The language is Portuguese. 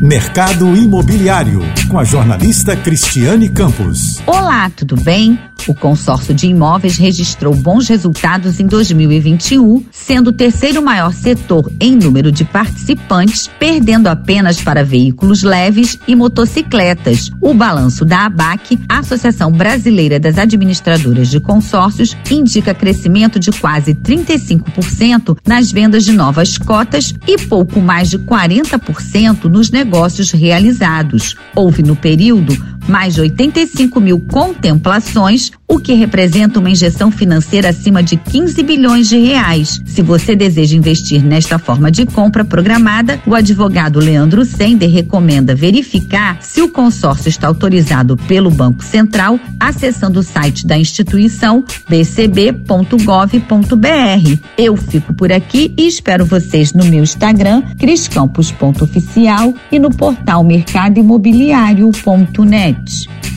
Mercado Imobiliário, com a jornalista Cristiane Campos. Olá, tudo bem? O consórcio de imóveis registrou bons resultados em 2021, sendo o terceiro maior setor em número de participantes, perdendo apenas para veículos leves e motocicletas. O balanço da ABAC, Associação Brasileira das Administradoras de Consórcios, indica crescimento de quase 35% nas vendas de novas cotas e pouco mais de 40% nos negócios realizados. Houve no período mais de 85 mil contemplações, o que representa uma injeção financeira acima de 15 bilhões de reais. Se você deseja investir nesta forma de compra programada, o advogado Leandro Sender recomenda verificar se o consórcio está autorizado pelo Banco Central, acessando o site da instituição bcb.gov.br. Eu fico por aqui e espero vocês no meu Instagram, criscampos.oficial e no portal mercadoimobiliário.net.